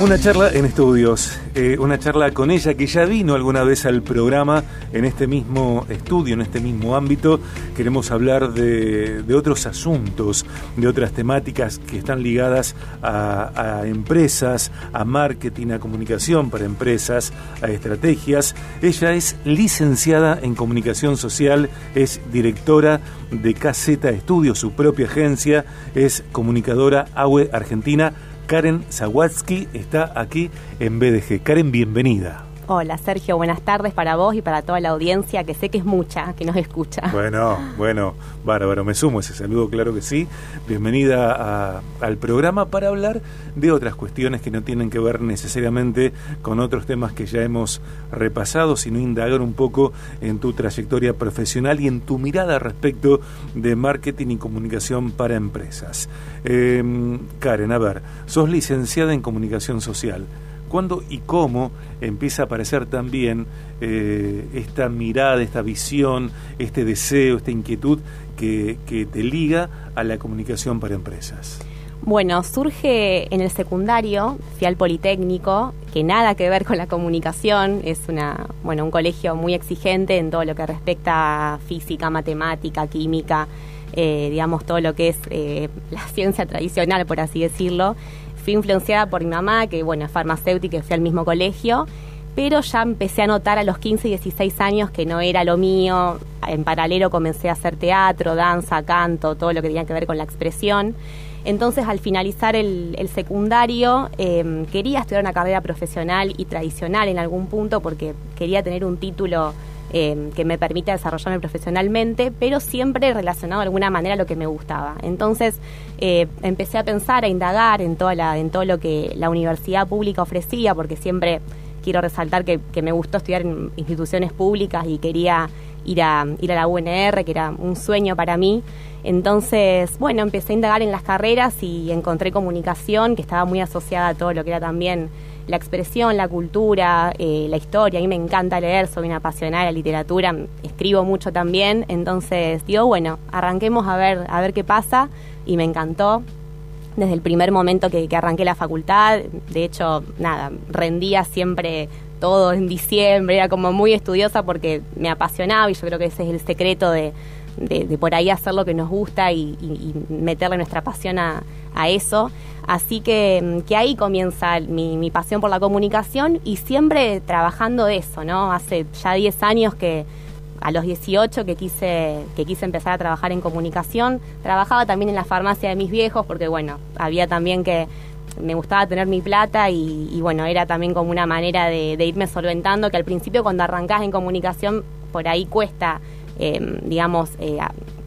Una charla en estudios, eh, una charla con ella que ya vino alguna vez al programa en este mismo estudio, en este mismo ámbito. Queremos hablar de, otros asuntos, de otras temáticas que están ligadas a, empresas, a marketing, a comunicación para empresas, a estrategias. Ella es licenciada en comunicación social, es directora de KZ Estudios, su propia agencia, es comunicadora AWE Argentina Karen Zawatsky está aquí en BDG. Karen, bienvenida. Hola Sergio, buenas tardes para vos y para toda la audiencia, que sé que es mucha, que nos escucha. Bueno, bueno, bárbaro, me sumo ese saludo, claro que sí. Bienvenida al programa para hablar de otras cuestiones que no tienen que ver necesariamente con otros temas que ya hemos repasado, sino indagar un poco en tu trayectoria profesional y en tu mirada respecto de marketing y comunicación para empresas. Em, Karen, a ver, sos licenciada en comunicación social cuándo y cómo empieza a aparecer también eh, esta mirada, esta visión, este deseo, esta inquietud que, te liga a la comunicación para empresas? Bueno, surge en el secundario, fui al Politécnico, que nada que ver con la comunicación, es una, bueno, un colegio muy exigente en todo lo que respecta a física, matemática, química, eh, digamos todo lo que es eh, la ciencia tradicional, por así decirlo fui influenciada por mi mamá, que bueno, es farmacéutica y fui al mismo colegio, pero ya empecé a notar a los 15 y 16 años que no era lo mío. En paralelo comencé a hacer teatro, danza, canto, todo lo que tenía que ver con la expresión. Entonces, al finalizar el, secundario, em, quería estudiar una carrera profesional y tradicional en algún punto porque quería tener un título Em, que me permite desarrollarme profesionalmente, pero siempre relacionado de alguna manera a lo que me gustaba. Entonces eh, empecé a pensar, a indagar en, toda la, en todo lo que la universidad pública ofrecía, porque siempre quiero resaltar que, me gustó estudiar en instituciones públicas y quería ir a, ir a la UNR, que era un sueño para mí. Entonces, bueno, empecé a indagar en las carreras y encontré comunicación, que estaba muy asociada a todo lo que era también la expresión, la cultura, eh, la historia. A mí me encanta leer, soy una apasionada de la literatura, escribo mucho también. Entonces digo, bueno, arranquemos a ver, a ver qué pasa y me encantó. Desde el primer momento que, arranqué la facultad, de hecho, nada, rendía siempre todo en diciembre, era como muy estudiosa porque me apasionaba y yo creo que ese es el secreto de, de, por ahí hacer lo que nos gusta y, meterle nuestra pasión a, eso. Así que, que ahí comienza mi, pasión por la comunicación y siempre trabajando de eso, ¿no? Hace ya 10 años que a los 18 que quise, que quise empezar a trabajar en comunicación. Trabajaba también en la farmacia de mis viejos porque, bueno, había también que me gustaba tener mi plata y, bueno, era también como una manera de, de irme solventando, que al principio cuando arrancás en comunicación por ahí cuesta eh, digamos, eh,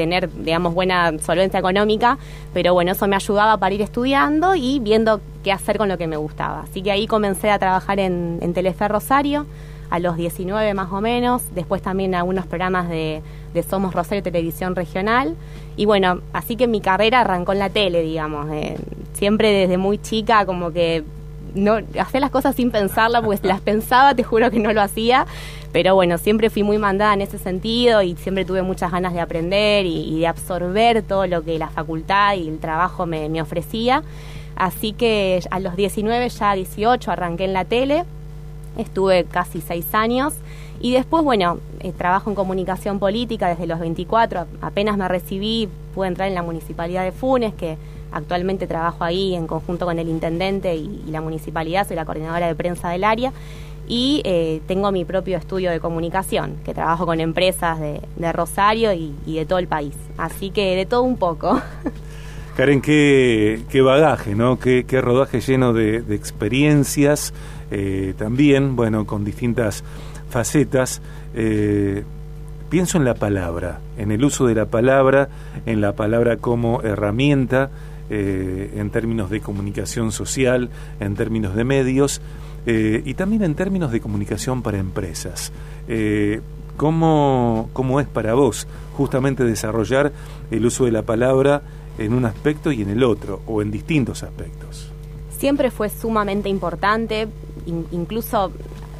tener, digamos, buena solvencia económica, pero bueno, eso me ayudaba para ir estudiando y viendo qué hacer con lo que me gustaba. Así que ahí comencé a trabajar en, en Telefe Rosario, a los 19 más o menos, después también algunos programas de, de Somos Rosario Televisión Regional, y bueno, así que mi carrera arrancó en la tele, digamos, eh, siempre desde muy chica como que no hacía las cosas sin pensarlas, pues las pensaba, te juro que no lo hacía, pero bueno, siempre fui muy mandada en ese sentido y siempre tuve muchas ganas de aprender y, de absorber todo lo que la facultad y el trabajo me, ofrecía. Así que a los 19, ya 18, arranqué en la tele, estuve casi seis años. Y después, bueno, eh, trabajo en comunicación política desde los 24, apenas me recibí, pude entrar en la municipalidad de Funes, que Actualmente trabajo ahí en conjunto con el intendente y, la municipalidad, soy la coordinadora de prensa del área y eh, tengo mi propio estudio de comunicación, que trabajo con empresas de, Rosario y, de todo el país. Así que de todo un poco. Karen, qué, qué bagaje, ¿no? Qué, qué rodaje lleno de, experiencias, eh, también, bueno, con distintas facetas. Eh, pienso en la palabra, en el uso de la palabra, en la palabra como herramienta eh, en términos de comunicación social, en términos de medios eh, y también en términos de comunicación para empresas. Eh, ¿cómo, ¿Cómo es para vos justamente desarrollar el uso de la palabra en un aspecto y en el otro, o en distintos aspectos? Siempre fue sumamente importante, incluso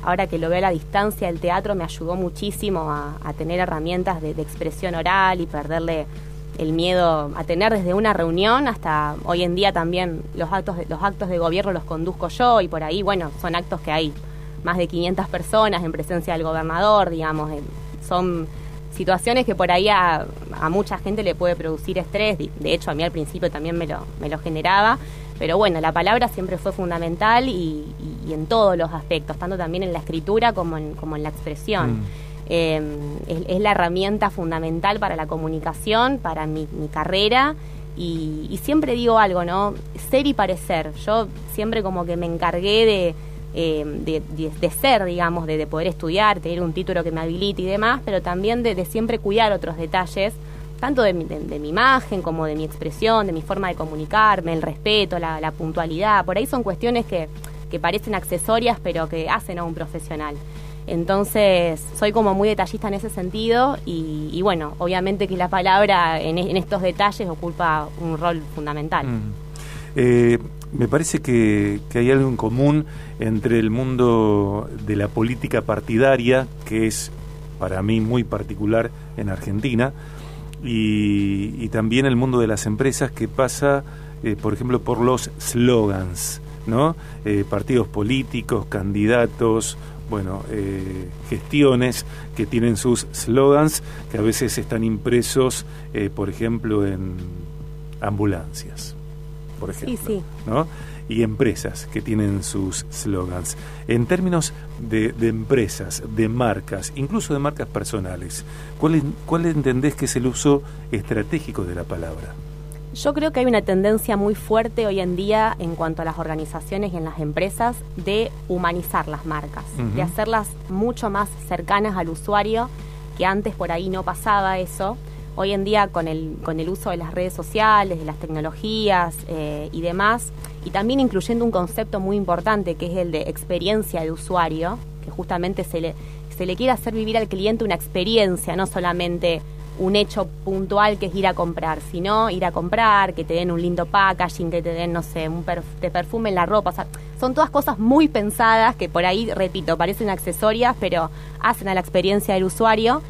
ahora que lo veo a la distancia, el teatro me ayudó muchísimo a, tener herramientas de, expresión oral y perderle el miedo a tener desde una reunión hasta hoy en día también los actos de, los actos de gobierno los conduzco yo y por ahí, bueno, son actos que hay más de 500 personas en presencia del gobernador, digamos, son situaciones que por ahí a, mucha gente le puede producir estrés, de hecho a mí al principio también me lo, me lo generaba, pero bueno, la palabra siempre fue fundamental y, en todos los aspectos, tanto también en la escritura como en, como en la expresión. Mm. Em, es, la herramienta fundamental para la comunicación, para mi, carrera. Y, siempre digo algo, ¿no? Ser y parecer. Yo siempre como que me encargué de, em, de, ser, digamos, de, poder estudiar, tener un título que me habilite y demás, pero también de, siempre cuidar otros detalles, tanto de mi, mi, imagen como de mi expresión, de mi forma de comunicarme, el respeto, la, la puntualidad. Por ahí son cuestiones que, que parecen accesorias, pero que hacen a un profesional. Entonces, soy como muy detallista en ese sentido y, bueno, obviamente que la palabra en, estos detalles ocupa un rol fundamental. Mm. Eh, me parece que, hay algo en común entre el mundo de la política partidaria, que es para mí muy particular en Argentina, y, también el mundo de las empresas que pasa, eh, por ejemplo, por los slogans, ¿no? Eh, partidos políticos, candidatos, bueno, eh, gestiones que tienen sus slogans que a veces están impresos, eh, por ejemplo, en ambulancias, por ejemplo, ¿no? Y empresas que tienen sus slogans. En términos de, empresas, de marcas, incluso de marcas personales, ¿cuál, ¿cuál entendés que es el uso estratégico de la palabra? Yo creo que hay una tendencia muy fuerte hoy en día en cuanto a las organizaciones y en las empresas de humanizar las marcas, de hacerlas mucho más cercanas al usuario, que antes por ahí no pasaba eso. Hoy en día con el, con el uso de las redes sociales, de las tecnologías eh, y demás, y también incluyendo un concepto muy importante que es el de experiencia de usuario, que justamente se le, se le quiere hacer vivir al cliente una experiencia, no solamente un hecho puntual que es ir a comprar, sino ir a comprar, que te den un lindo packaging, que te den, no sé, un te perfume en la ropa. O sea, son todas cosas muy pensadas que por ahí, repito, parecen accesorias, pero hacen a la experiencia del usuario.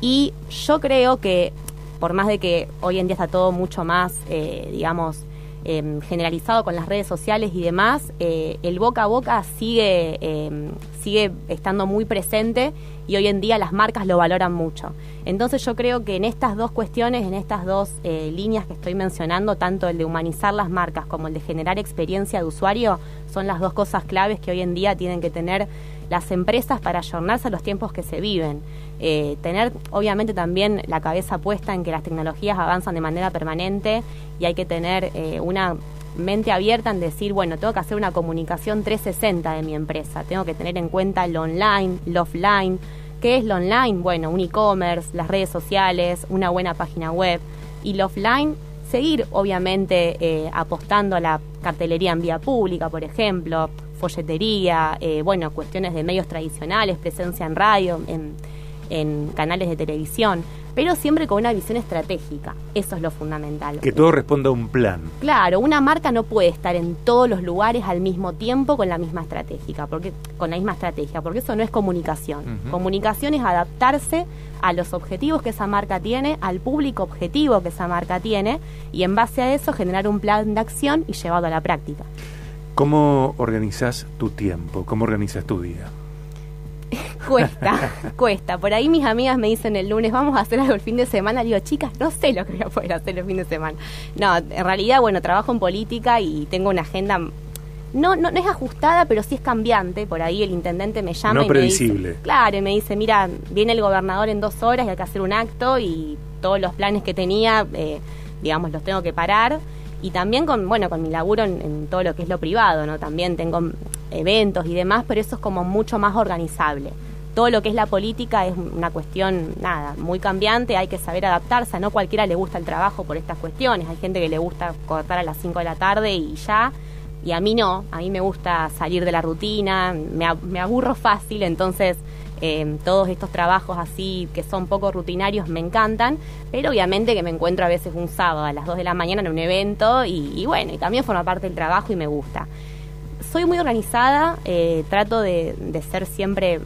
Y yo creo que, por más de que hoy en día está todo mucho más, eh, digamos, em, generalizado con las redes sociales y demás, eh, el boca a boca sigue, em, sigue estando muy presente y hoy en día las marcas lo valoran mucho. Entonces yo creo que en estas dos cuestiones, en estas dos eh, líneas que estoy mencionando, tanto el de humanizar las marcas como el de generar experiencia de usuario, son las dos cosas claves que hoy en día tienen que tener las empresas para ayornarse a los tiempos que se viven. Eh, tener obviamente también la cabeza puesta en que las tecnologías avanzan de manera permanente y hay que tener eh, una mente abierta en decir, bueno, tengo que hacer una comunicación 360 de mi empresa, tengo que tener en cuenta lo online, lo offline. ¿Qué es lo online? Bueno, un e-commerce, las redes sociales, una buena página web. Y lo offline, seguir obviamente eh, apostando a la cartelería en vía pública, por ejemplo, folletería, eh, bueno, cuestiones de medios tradicionales, presencia en radio, en, en canales de televisión pero siempre con una visión estratégica. Eso es lo fundamental. Que todo responda a un plan. Claro, una marca no puede estar en todos los lugares al mismo tiempo con la misma estratégica, porque con la misma estrategia, porque eso no es comunicación. Comunicación es adaptarse a los objetivos que esa marca tiene, al público objetivo que esa marca tiene y en base a eso generar un plan de acción y llevarlo a la práctica. ¿Cómo organizas tu tiempo? ¿Cómo organizas tu día? cuesta, cuesta. Por ahí mis amigas me dicen el lunes, vamos a hacer algo el fin de semana. Digo, chicas, no sé lo que voy a poder hacer el fin de semana. No, en realidad, bueno, trabajo en política y tengo una agenda no, no, no es ajustada, pero sí es cambiante. Por ahí el intendente me llama no y previsible. me dice, claro, y me dice, mira, viene el gobernador en dos horas y hay que hacer un acto y todos los planes que tenía, eh, digamos, los tengo que parar. Y también con, bueno, con mi laburo en, todo lo que es lo privado, ¿no? También tengo eventos y demás, pero eso es como mucho más organizable todo lo que es la política es una cuestión, nada, muy cambiante, hay que saber adaptarse, no cualquiera le gusta el trabajo por estas cuestiones, hay gente que le gusta cortar a las 5 de la tarde y ya, y a mí no, a mí me gusta salir de la rutina, me, aburro fácil, entonces eh, todos estos trabajos así que son poco rutinarios me encantan, pero obviamente que me encuentro a veces un sábado a las 2 de la mañana en un evento y, bueno, y también forma parte del trabajo y me gusta. Soy muy organizada, eh, trato de ser siempre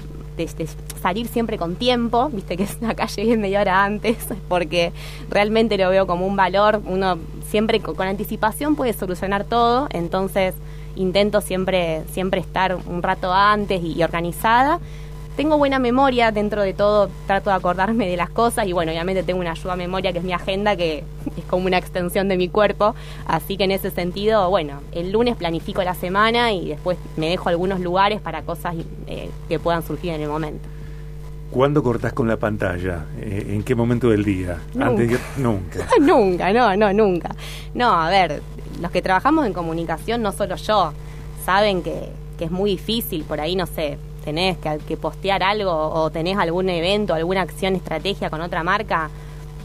salir siempre con tiempo, viste que acá llegué media hora antes, porque realmente lo veo como un valor, uno siempre con, anticipación puede solucionar todo, entonces intento siempre, siempre estar un rato antes y organizada tengo buena memoria dentro de todo, trato de acordarme de las cosas y bueno, obviamente tengo una ayuda a memoria que es mi agenda, que es como una extensión de mi cuerpo, así que en ese sentido, bueno, el lunes planifico la semana y después me dejo algunos lugares para cosas eh, que puedan surgir en el momento. ¿Cuándo cortás con la pantalla? Eh, ¿En qué momento del día? Nunca. Antes nunca. nunca, no, no, nunca. No, a ver, los que trabajamos en comunicación, no solo yo, saben que, que es muy difícil, por ahí, no sé, tenés que, postear algo o tenés algún evento, alguna acción, estrategia con otra marca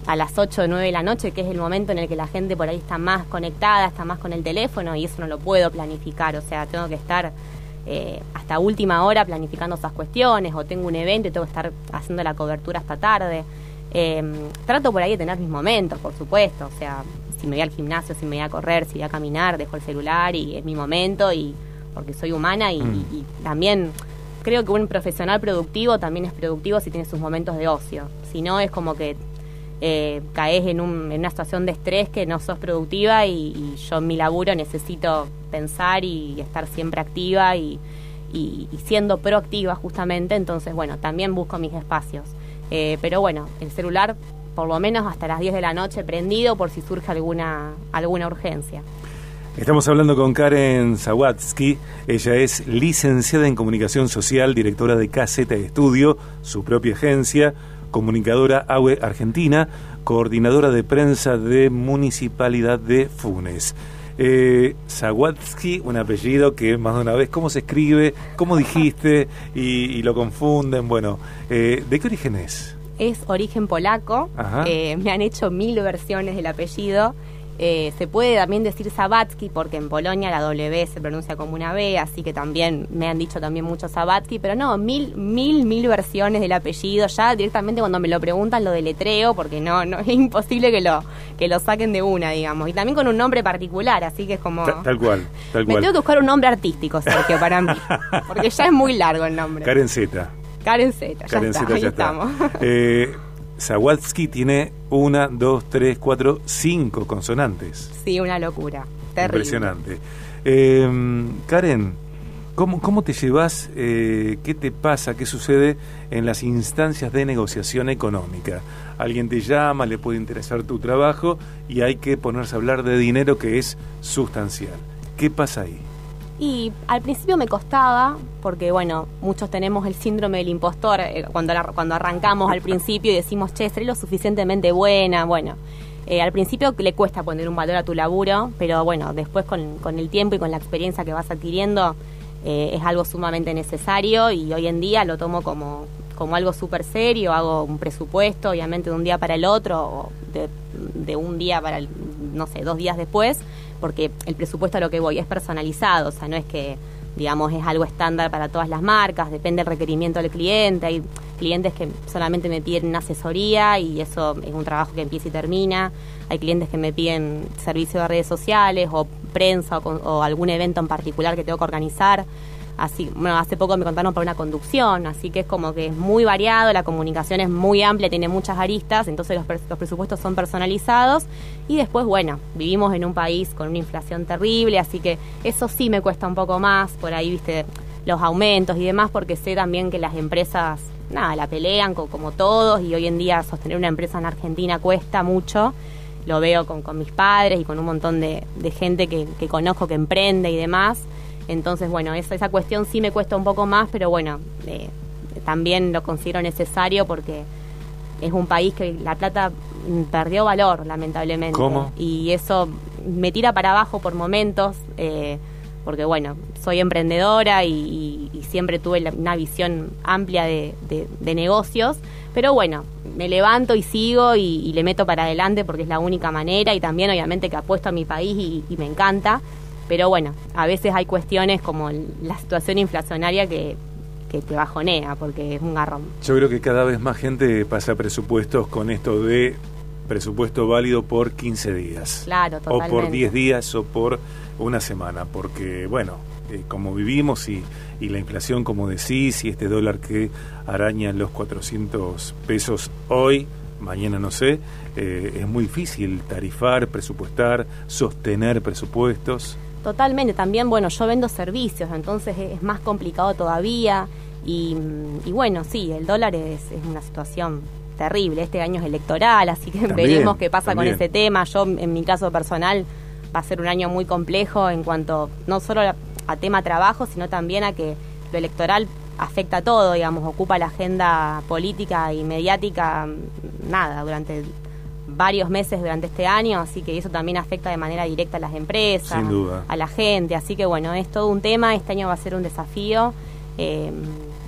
a las 8 o 9 de la noche, que es el momento en el que la gente por ahí está más conectada, está más con el teléfono y eso no lo puedo planificar, o sea, tengo que estar eh, hasta última hora planificando esas cuestiones o tengo un evento y tengo que estar haciendo la cobertura hasta tarde. Em, trato por ahí de tener mis momentos, por supuesto, o sea, si me voy al gimnasio, si me voy a correr, si voy a caminar, dejo el celular y es mi momento y porque soy humana y mm. también creo que un profesional productivo también es productivo si tiene sus momentos de ocio. Si no, es como que eh, caes en, una situación de estrés que no sos productiva y, yo en mi laburo necesito pensar y estar siempre activa y, siendo proactiva justamente. Entonces, bueno, también busco mis espacios. Eh, pero bueno, el celular por lo menos hasta las 10 de la noche prendido por si surge alguna, alguna urgencia. Estamos hablando con Karen Zawatsky. Ella es licenciada en comunicación social, directora de KZ Estudio, su propia agencia, comunicadora AUE Argentina, coordinadora de prensa de Municipalidad de Funes. Eh, Zawatsky, un apellido que más de una vez, ¿cómo se escribe? ¿Cómo dijiste? Y, lo confunden. Bueno, eh, ¿de qué origen es? Es origen polaco. Eh, me han hecho mil versiones del apellido. Eh, se puede también decir Sabatsky porque en Polonia la W se pronuncia como una B, así que también me han dicho también mucho Sabatsky, pero no, mil, mil, mil versiones del apellido. Ya directamente cuando me lo preguntan lo deletreo porque no, no es imposible que lo que lo saquen de una, digamos. Y también con un nombre particular, así que es como tal, cual, tal Me tengo que buscar un nombre artístico, Sergio, para mí, porque ya es muy largo el nombre. Karen Z. Karen Z, ya está, ya estamos. Eh, Sawatsky tiene una, dos, tres, cuatro, cinco consonantes. Sí, una locura. Terrible. Impresionante. Eh, Karen, ¿cómo, ¿cómo, te llevas? Eh, ¿Qué te pasa? ¿Qué sucede en las instancias de negociación económica? Alguien te llama, le puede interesar tu trabajo y hay que ponerse a hablar de dinero que es sustancial. ¿Qué pasa ahí? Y al principio me costaba, porque bueno, muchos tenemos el síndrome del impostor eh, cuando, cuando arrancamos al principio y decimos, che, seré lo suficientemente buena, bueno. Eh, al principio le cuesta poner un valor a tu laburo, pero bueno, después con, con el tiempo y con la experiencia que vas adquiriendo, eh, es algo sumamente necesario y hoy en día lo tomo como, como algo súper serio, hago un presupuesto, obviamente de un día para el otro, o de, de un día para, el, no sé, dos días después, porque el presupuesto a lo que voy es personalizado, o sea, no es que, digamos, es algo estándar para todas las marcas, depende del requerimiento del cliente, hay clientes que solamente me piden asesoría y eso es un trabajo que empieza y termina, hay clientes que me piden servicio de redes sociales o prensa o, o algún evento en particular que tengo que organizar, así, bueno, hace poco me contaron por una conducción, así que es como que es muy variado, la comunicación es muy amplia, tiene muchas aristas, entonces los, los, presupuestos son personalizados y después, bueno, vivimos en un país con una inflación terrible, así que eso sí me cuesta un poco más, por ahí, viste, los aumentos y demás, porque sé también que las empresas, nada, la pelean como todos y hoy en día sostener una empresa en Argentina cuesta mucho lo veo con, con mis padres y con un montón de, de gente que, que conozco que emprende y demás. Entonces, bueno, esa, esa cuestión sí me cuesta un poco más, pero bueno, eh, también lo considero necesario porque es un país que la plata perdió valor, lamentablemente. ¿Cómo? Y eso me tira para abajo por momentos, eh, porque bueno, soy emprendedora y, siempre tuve una visión amplia de, negocios, pero bueno, me levanto y sigo y, le meto para adelante porque es la única manera y también obviamente que apuesto a mi país y me encanta. Pero bueno, a veces hay cuestiones como la situación inflacionaria que, que te bajonea porque es un garrón. Yo creo que cada vez más gente pasa presupuestos con esto de presupuesto válido por 15 días. Claro, totalmente. O por 10 días o por una semana, porque bueno, eh, como vivimos y, y, la inflación, como decís, y este dólar que araña los 400 pesos hoy, mañana no sé, eh, es muy difícil tarifar, presupuestar, sostener presupuestos. Totalmente, también, bueno, yo vendo servicios, entonces es más complicado todavía. Y, bueno, sí, el dólar es, es, una situación terrible. Este año es electoral, así que veremos qué pasa con ese tema. Yo, en mi caso personal, va a ser un año muy complejo en cuanto no solo a, a tema trabajo, sino también a que lo electoral afecta todo, digamos, ocupa la agenda política y mediática, nada, durante varios meses durante este año, así que eso también afecta de manera directa a las empresas, a la gente, así que bueno, es todo un tema, este año va a ser un desafío. Eh,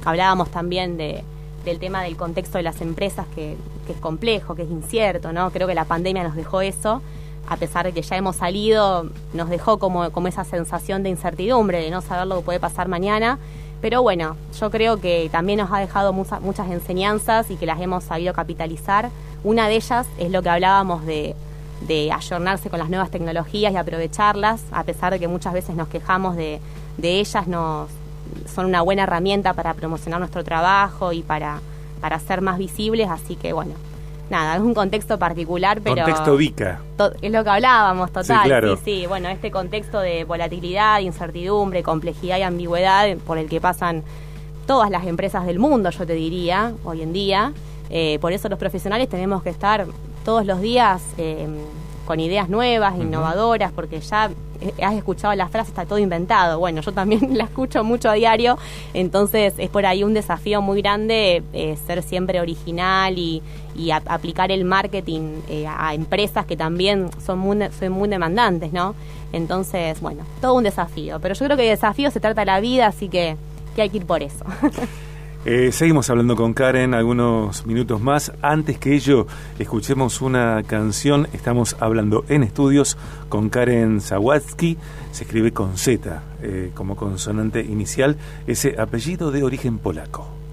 hablábamos también de, del tema del contexto de las empresas, que, que, es complejo, que es incierto, ¿no? Creo que la pandemia nos dejó eso, a pesar de que ya hemos salido, nos dejó como, como esa sensación de incertidumbre, de no saber lo que puede pasar mañana. Pero bueno, yo creo que también nos ha dejado muchas, muchas enseñanzas y que las hemos sabido capitalizar. Una de ellas es lo que hablábamos de, de ayornarse con las nuevas tecnologías y aprovecharlas, a pesar de que muchas veces nos quejamos de, de ellas, nos, son una buena herramienta para promocionar nuestro trabajo y para, para ser más visibles, así que bueno, nada, es un contexto particular, pero... Contexto VICA. Es lo que hablábamos, total. Sí, claro. sí, sí, bueno, este contexto de volatilidad, incertidumbre, complejidad y ambigüedad por el que pasan todas las empresas del mundo, yo te diría, hoy en día. Eh, por eso los profesionales tenemos que estar todos los días eh, con ideas nuevas, innovadoras, porque ya has escuchado la frase, está todo inventado. Bueno, yo también la escucho mucho a diario, entonces es por ahí un desafío muy grande eh, ser siempre original y, y aplicar el marketing eh, a empresas que también son muy, son muy demandantes, ¿no? Entonces, bueno, todo un desafío. Pero yo creo que de desafío se trata la vida, así que hay que ir por eso. Eh, seguimos hablando con Karen algunos minutos más. Antes que ello, escuchemos una canción. Estamos hablando en estudios con Karen Zawatsky. Se escribe con Z eh, como consonante inicial, ese apellido de origen polaco.